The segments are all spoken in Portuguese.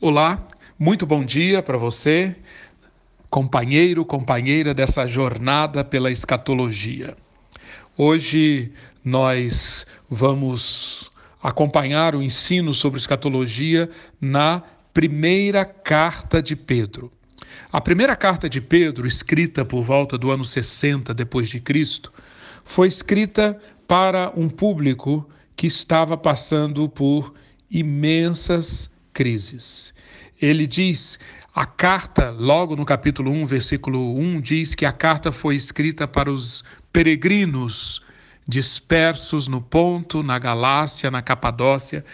Olá, muito bom dia para você, companheiro, companheira dessa jornada pela escatologia. Hoje nós vamos acompanhar o ensino sobre escatologia na primeira carta de Pedro. A primeira carta de Pedro, escrita por volta do ano 60 depois de Cristo, foi escrita para um público que estava passando por imensas crises. Ele diz, a carta, logo no capítulo 1, versículo 1, diz que a carta foi escrita para os peregrinos dispersos no Ponto, na Galácia, na Capadócia,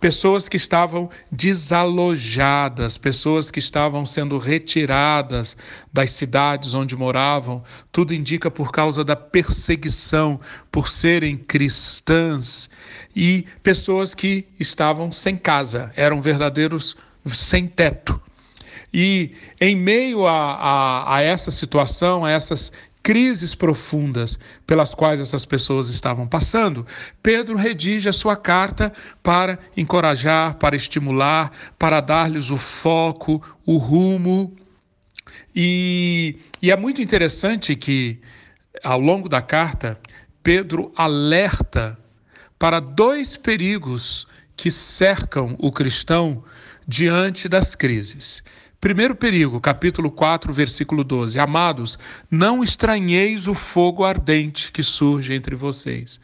pessoas que estavam desalojadas, pessoas que estavam sendo retiradas das cidades onde moravam. Tudo indica por causa da perseguição, por serem cristãs, e pessoas que estavam sem casa, eram verdadeiros sem teto. E em meio a, a, a essa situação, a essas crises profundas pelas quais essas pessoas estavam passando, Pedro redige a sua carta para encorajar, para estimular, para dar-lhes o foco, o rumo. E, e é muito interessante que, ao longo da carta, Pedro alerta para dois perigos que cercam o cristão diante das crises. Primeiro perigo, capítulo 4, versículo 12. Amados, não estranheis o fogo ardente que surge entre vocês.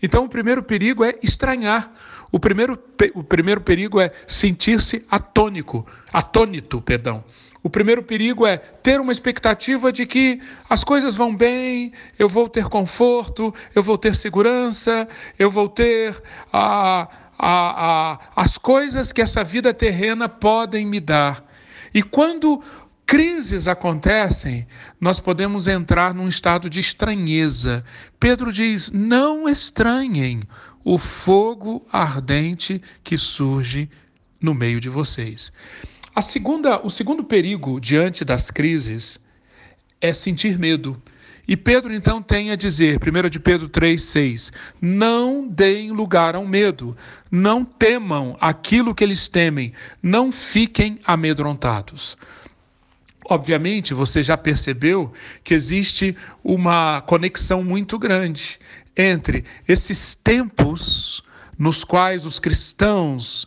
Então, o primeiro perigo é estranhar. O primeiro, o primeiro perigo é sentir-se atônico, atônito, perdão. O primeiro perigo é ter uma expectativa de que as coisas vão bem, eu vou ter conforto, eu vou ter segurança, eu vou ter a, a, a, as coisas que essa vida terrena podem me dar. E quando crises acontecem, nós podemos entrar num estado de estranheza. Pedro diz: não estranhem o fogo ardente que surge no meio de vocês. A segunda, o segundo perigo diante das crises é sentir medo. E Pedro então tem a dizer, 1 de Pedro 3,6: Não deem lugar ao medo, não temam aquilo que eles temem, não fiquem amedrontados. Obviamente, você já percebeu que existe uma conexão muito grande entre esses tempos nos quais os cristãos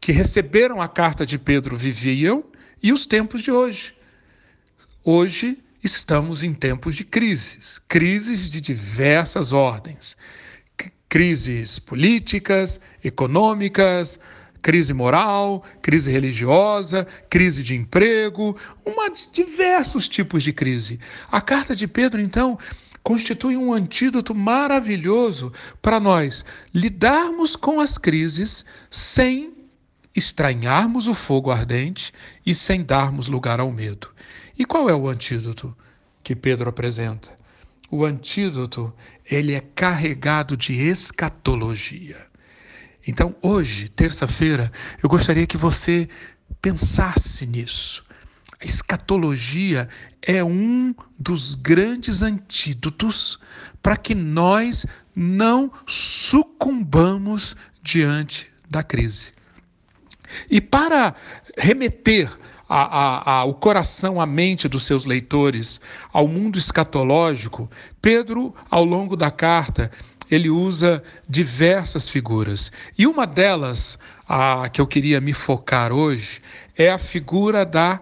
que receberam a carta de Pedro viviam e os tempos de hoje. Hoje, estamos em tempos de crises, crises de diversas ordens. Crises políticas, econômicas, crise moral, crise religiosa, crise de emprego, uma diversos tipos de crise. A carta de Pedro, então, constitui um antídoto maravilhoso para nós lidarmos com as crises sem estranharmos o fogo ardente e sem darmos lugar ao medo. E qual é o antídoto que Pedro apresenta? O antídoto, ele é carregado de escatologia. Então, hoje, terça-feira, eu gostaria que você pensasse nisso. A escatologia é um dos grandes antídotos para que nós não sucumbamos diante da crise. E para remeter a, a, a, o coração, a mente dos seus leitores ao mundo escatológico, Pedro, ao longo da carta, ele usa diversas figuras. E uma delas, a que eu queria me focar hoje, é a figura da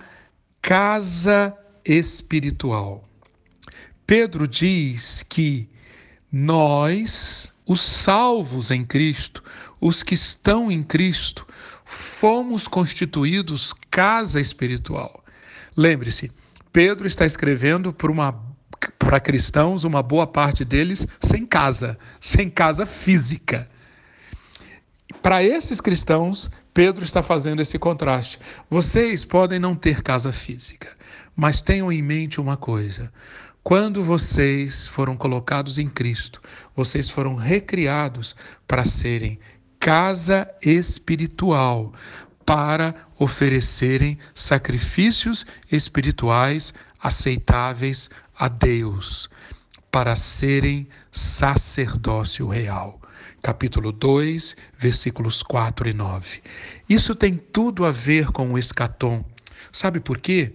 casa espiritual. Pedro diz que nós, os salvos em Cristo, os que estão em Cristo, fomos constituídos casa espiritual. Lembre-se, Pedro está escrevendo para uma para cristãos, uma boa parte deles sem casa, sem casa física. Para esses cristãos, Pedro está fazendo esse contraste. Vocês podem não ter casa física, mas tenham em mente uma coisa: quando vocês foram colocados em Cristo, vocês foram recriados para serem casa espiritual para oferecerem sacrifícios espirituais aceitáveis a Deus, para serem sacerdócio real. capítulo 2, versículos 4 e 9. Isso tem tudo a ver com o escatom. Sabe por quê?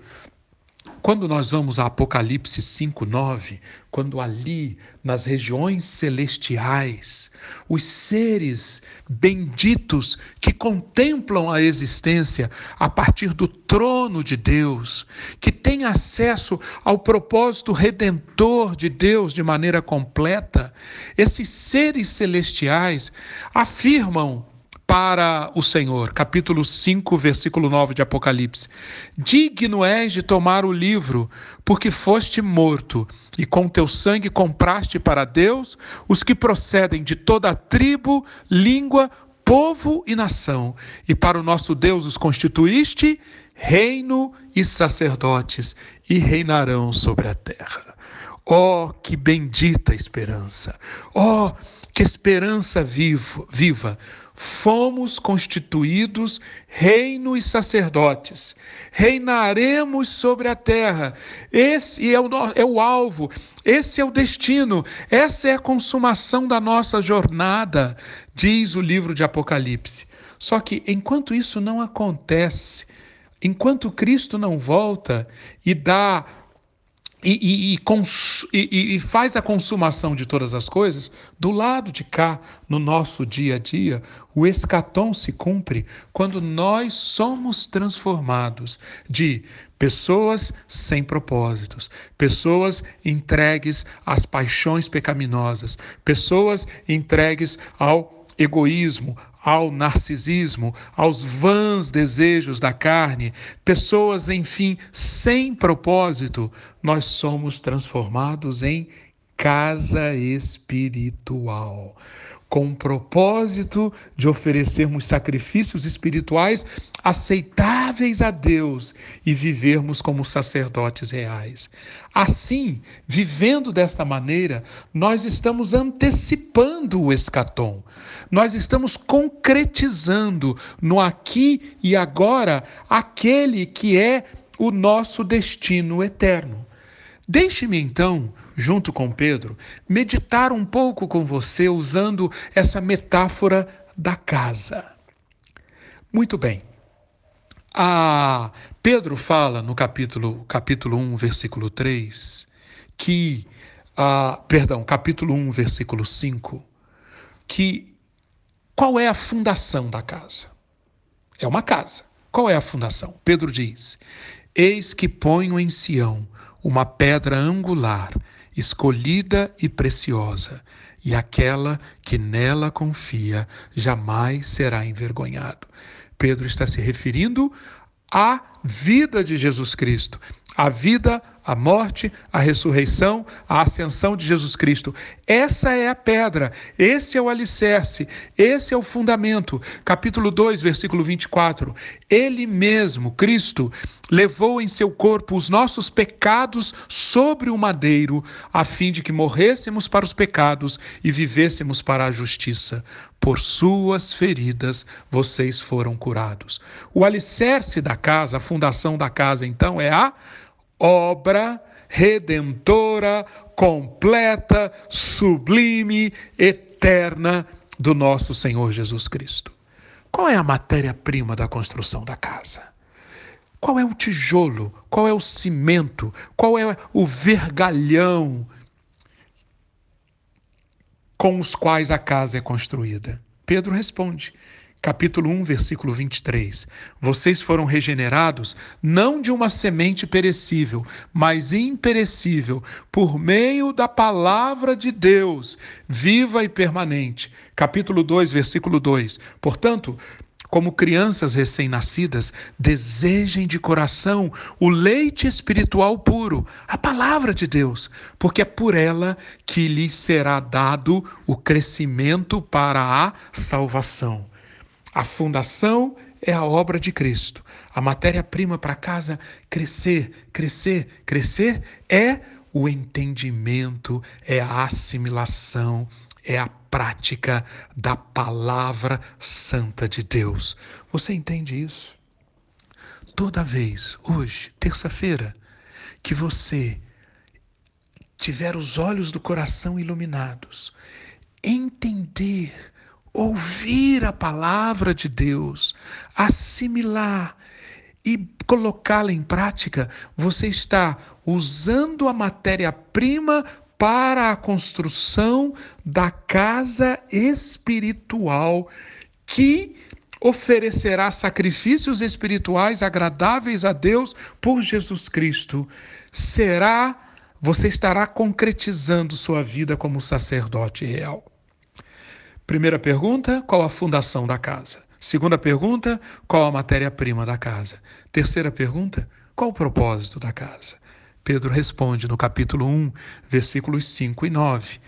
Quando nós vamos a Apocalipse 5:9, quando ali nas regiões celestiais, os seres benditos que contemplam a existência a partir do trono de Deus, que têm acesso ao propósito redentor de Deus de maneira completa, esses seres celestiais afirmam para o Senhor. Capítulo 5, versículo 9 de Apocalipse. Digno és de tomar o livro, porque foste morto, e com teu sangue compraste para Deus os que procedem de toda tribo, língua, povo e nação, e para o nosso Deus os constituíste reino e sacerdotes, e reinarão sobre a terra. Oh, que bendita esperança! Oh, que esperança vivo, viva! fomos constituídos reino e sacerdotes. Reinaremos sobre a terra. Esse é o, é o alvo, esse é o destino, essa é a consumação da nossa jornada, diz o livro de Apocalipse. Só que enquanto isso não acontece, enquanto Cristo não volta e dá e, e, e, e, faz a consumação de todas as coisas, do lado de cá, no nosso dia a dia, o escatom se cumpre quando nós somos transformados de pessoas sem propósitos, pessoas entregues às paixões pecaminosas, pessoas entregues ao egoísmo, ao narcisismo, aos vãs desejos da carne, pessoas, enfim, sem propósito, nós somos transformados em casa espiritual com o propósito de oferecermos sacrifícios espirituais aceitáveis a Deus e vivermos como sacerdotes reais. Assim, vivendo desta maneira, nós estamos antecipando o escatom, nós estamos concretizando no aqui e agora aquele que é o nosso destino eterno. Deixe-me então, junto com Pedro, meditar um pouco com você usando essa metáfora da casa. Muito bem. A Pedro fala no capítulo, capítulo 1, versículo 3, que, ah, perdão, capítulo 1, versículo 5, que qual é a fundação da casa? É uma casa. Qual é a fundação? Pedro diz: Eis que ponho em Sião uma pedra angular, escolhida e preciosa, e aquela que nela confia jamais será envergonhado. Pedro está se referindo à vida de Jesus Cristo, a vida, a morte, a ressurreição, a ascensão de Jesus Cristo. Essa é a pedra, esse é o alicerce, esse é o fundamento. Capítulo 2, versículo 24. Ele mesmo, Cristo, levou em seu corpo os nossos pecados sobre o madeiro, a fim de que morrêssemos para os pecados e vivêssemos para a justiça. Por suas feridas vocês foram curados. O alicerce da casa, a fundação da casa, então, é a obra redentora, completa, sublime, eterna do nosso Senhor Jesus Cristo. Qual é a matéria-prima da construção da casa? Qual é o tijolo? Qual é o cimento? Qual é o vergalhão com os quais a casa é construída? Pedro responde: capítulo 1, versículo 23. Vocês foram regenerados não de uma semente perecível, mas imperecível, por meio da palavra de Deus, viva e permanente. Capítulo 2, versículo 2. Portanto, como crianças recém-nascidas, desejem de coração o leite espiritual puro, a palavra de Deus, porque é por ela que lhes será dado o crescimento para a salvação. A fundação é a obra de Cristo. A matéria-prima para casa crescer, crescer, crescer é o entendimento, é a assimilação, é a prática da palavra santa de Deus. Você entende isso? Toda vez, hoje, terça-feira, que você tiver os olhos do coração iluminados, entender ouvir a palavra de Deus, assimilar e colocá-la em prática, você está usando a matéria-prima para a construção da casa espiritual que oferecerá sacrifícios espirituais agradáveis a Deus por Jesus Cristo. Será, você estará concretizando sua vida como sacerdote real. Primeira pergunta: qual a fundação da casa? Segunda pergunta: qual a matéria-prima da casa? Terceira pergunta: qual o propósito da casa? Pedro responde no capítulo 1, versículos 5 e 9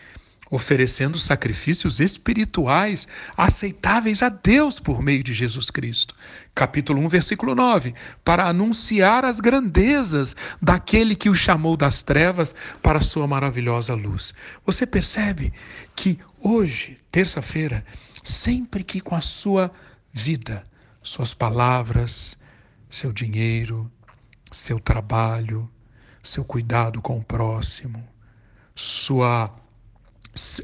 oferecendo sacrifícios espirituais aceitáveis a Deus por meio de Jesus Cristo. Capítulo 1, versículo 9, para anunciar as grandezas daquele que o chamou das trevas para a sua maravilhosa luz. Você percebe que hoje, terça-feira, sempre que com a sua vida, suas palavras, seu dinheiro, seu trabalho, seu cuidado com o próximo, sua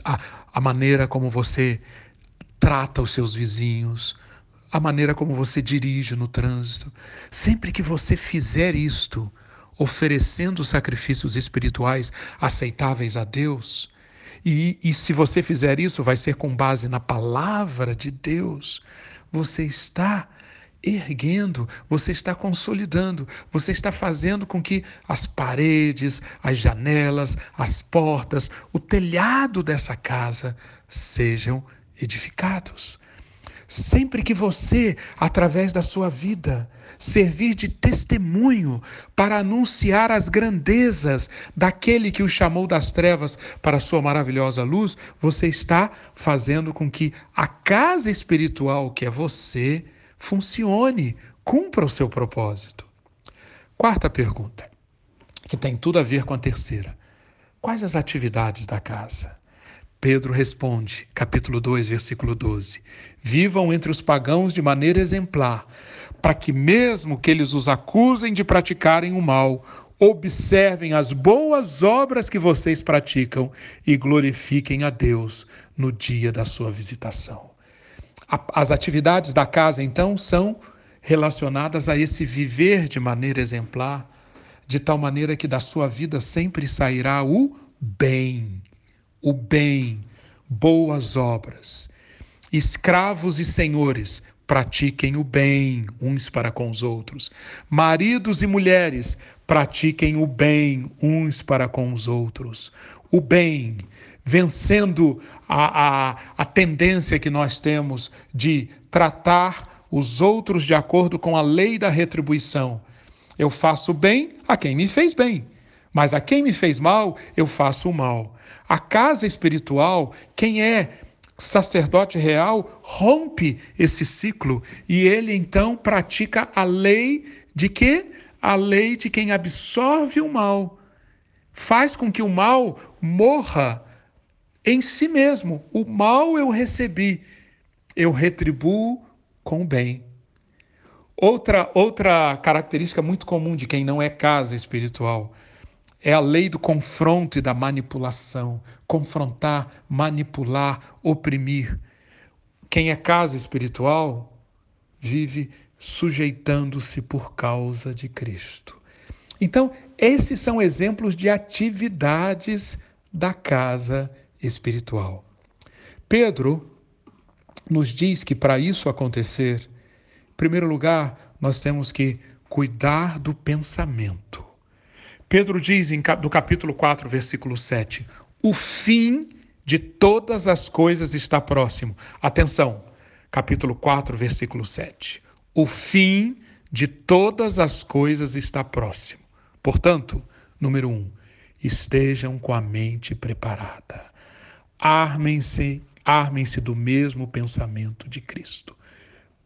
a, a maneira como você trata os seus vizinhos, a maneira como você dirige no trânsito. Sempre que você fizer isto, oferecendo sacrifícios espirituais aceitáveis a Deus, e, e se você fizer isso, vai ser com base na palavra de Deus, você está erguendo, você está consolidando, você está fazendo com que as paredes, as janelas, as portas, o telhado dessa casa sejam edificados. Sempre que você, através da sua vida, servir de testemunho para anunciar as grandezas daquele que o chamou das trevas para a sua maravilhosa luz, você está fazendo com que a casa espiritual que é você, funcione, cumpra o seu propósito. Quarta pergunta, que tem tudo a ver com a terceira: quais as atividades da casa? Pedro responde, capítulo 2, versículo 12: Vivam entre os pagãos de maneira exemplar, para que, mesmo que eles os acusem de praticarem o mal, observem as boas obras que vocês praticam e glorifiquem a Deus no dia da sua visitação. As atividades da casa, então, são relacionadas a esse viver de maneira exemplar, de tal maneira que da sua vida sempre sairá o bem, o bem, boas obras. Escravos e senhores, pratiquem o bem uns para com os outros. Maridos e mulheres, pratiquem o bem uns para com os outros. O bem, vencendo a, a, a tendência que nós temos de tratar os outros de acordo com a lei da retribuição. Eu faço bem a quem me fez bem, mas a quem me fez mal, eu faço o mal. A casa espiritual, quem é sacerdote real, rompe esse ciclo e ele então pratica a lei de quê? A lei de quem absorve o mal. Faz com que o mal morra em si mesmo. O mal eu recebi, eu retribuo com o bem. Outra, outra característica muito comum de quem não é casa espiritual é a lei do confronto e da manipulação. Confrontar, manipular, oprimir. Quem é casa espiritual vive sujeitando-se por causa de Cristo. Então, esses são exemplos de atividades da casa espiritual espiritual. Pedro nos diz que para isso acontecer, em primeiro lugar, nós temos que cuidar do pensamento. Pedro diz em, do capítulo 4, versículo 7, o fim de todas as coisas está próximo. Atenção, capítulo 4, versículo 7. O fim de todas as coisas está próximo. Portanto, número um, estejam com a mente preparada. Armem-se, armem-se do mesmo pensamento de Cristo.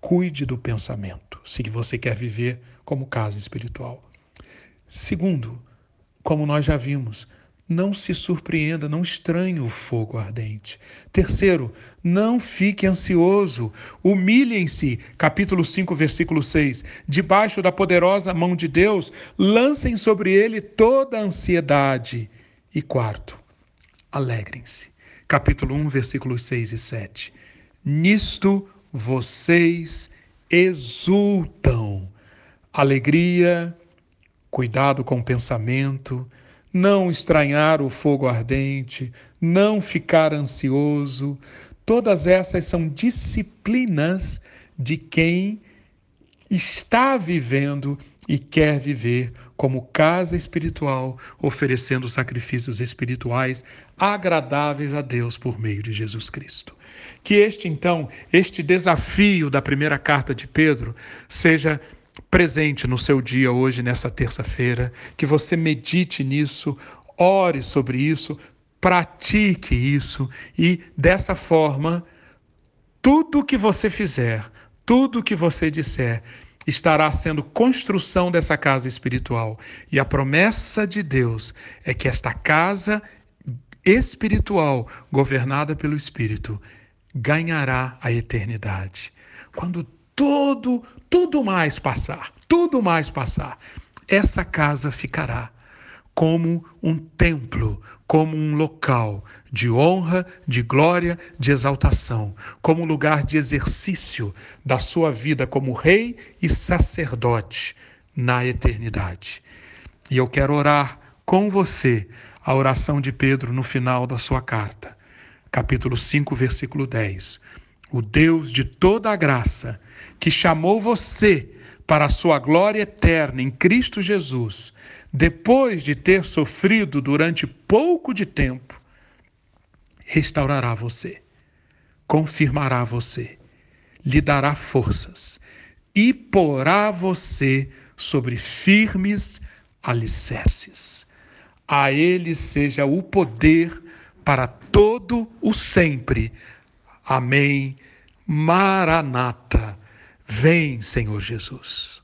Cuide do pensamento, se você quer viver como casa espiritual. Segundo, como nós já vimos, não se surpreenda, não estranhe o fogo ardente. Terceiro, não fique ansioso, humilhem-se, capítulo 5, versículo 6. Debaixo da poderosa mão de Deus, lancem sobre ele toda a ansiedade. E quarto, alegrem-se capítulo 1, versículos 6 e 7. nisto vocês exultam. Alegria, cuidado com o pensamento, não estranhar o fogo ardente, não ficar ansioso. Todas essas são disciplinas de quem está vivendo e quer viver como casa espiritual, oferecendo sacrifícios espirituais agradáveis a Deus por meio de Jesus Cristo. Que este, então, este desafio da primeira carta de Pedro seja presente no seu dia hoje, nessa terça-feira, que você medite nisso, ore sobre isso, pratique isso e, dessa forma, tudo que você fizer, tudo que você disser, estará sendo construção dessa casa espiritual. E a promessa de Deus é que esta casa espiritual, governada pelo Espírito, ganhará a eternidade. Quando tudo, tudo mais passar, tudo mais passar, essa casa ficará como um templo, como um local de honra, de glória, de exaltação, como lugar de exercício da sua vida como rei e sacerdote na eternidade. E eu quero orar com você a oração de Pedro no final da sua carta, capítulo 5, versículo 10. O Deus de toda a graça, que chamou você para a sua glória eterna em Cristo Jesus, depois de ter sofrido durante pouco de tempo, restaurará você, confirmará você, lhe dará forças e porá você sobre firmes alicerces. A Ele seja o poder para todo o sempre. Amém. Maranata. Vem, Senhor Jesus.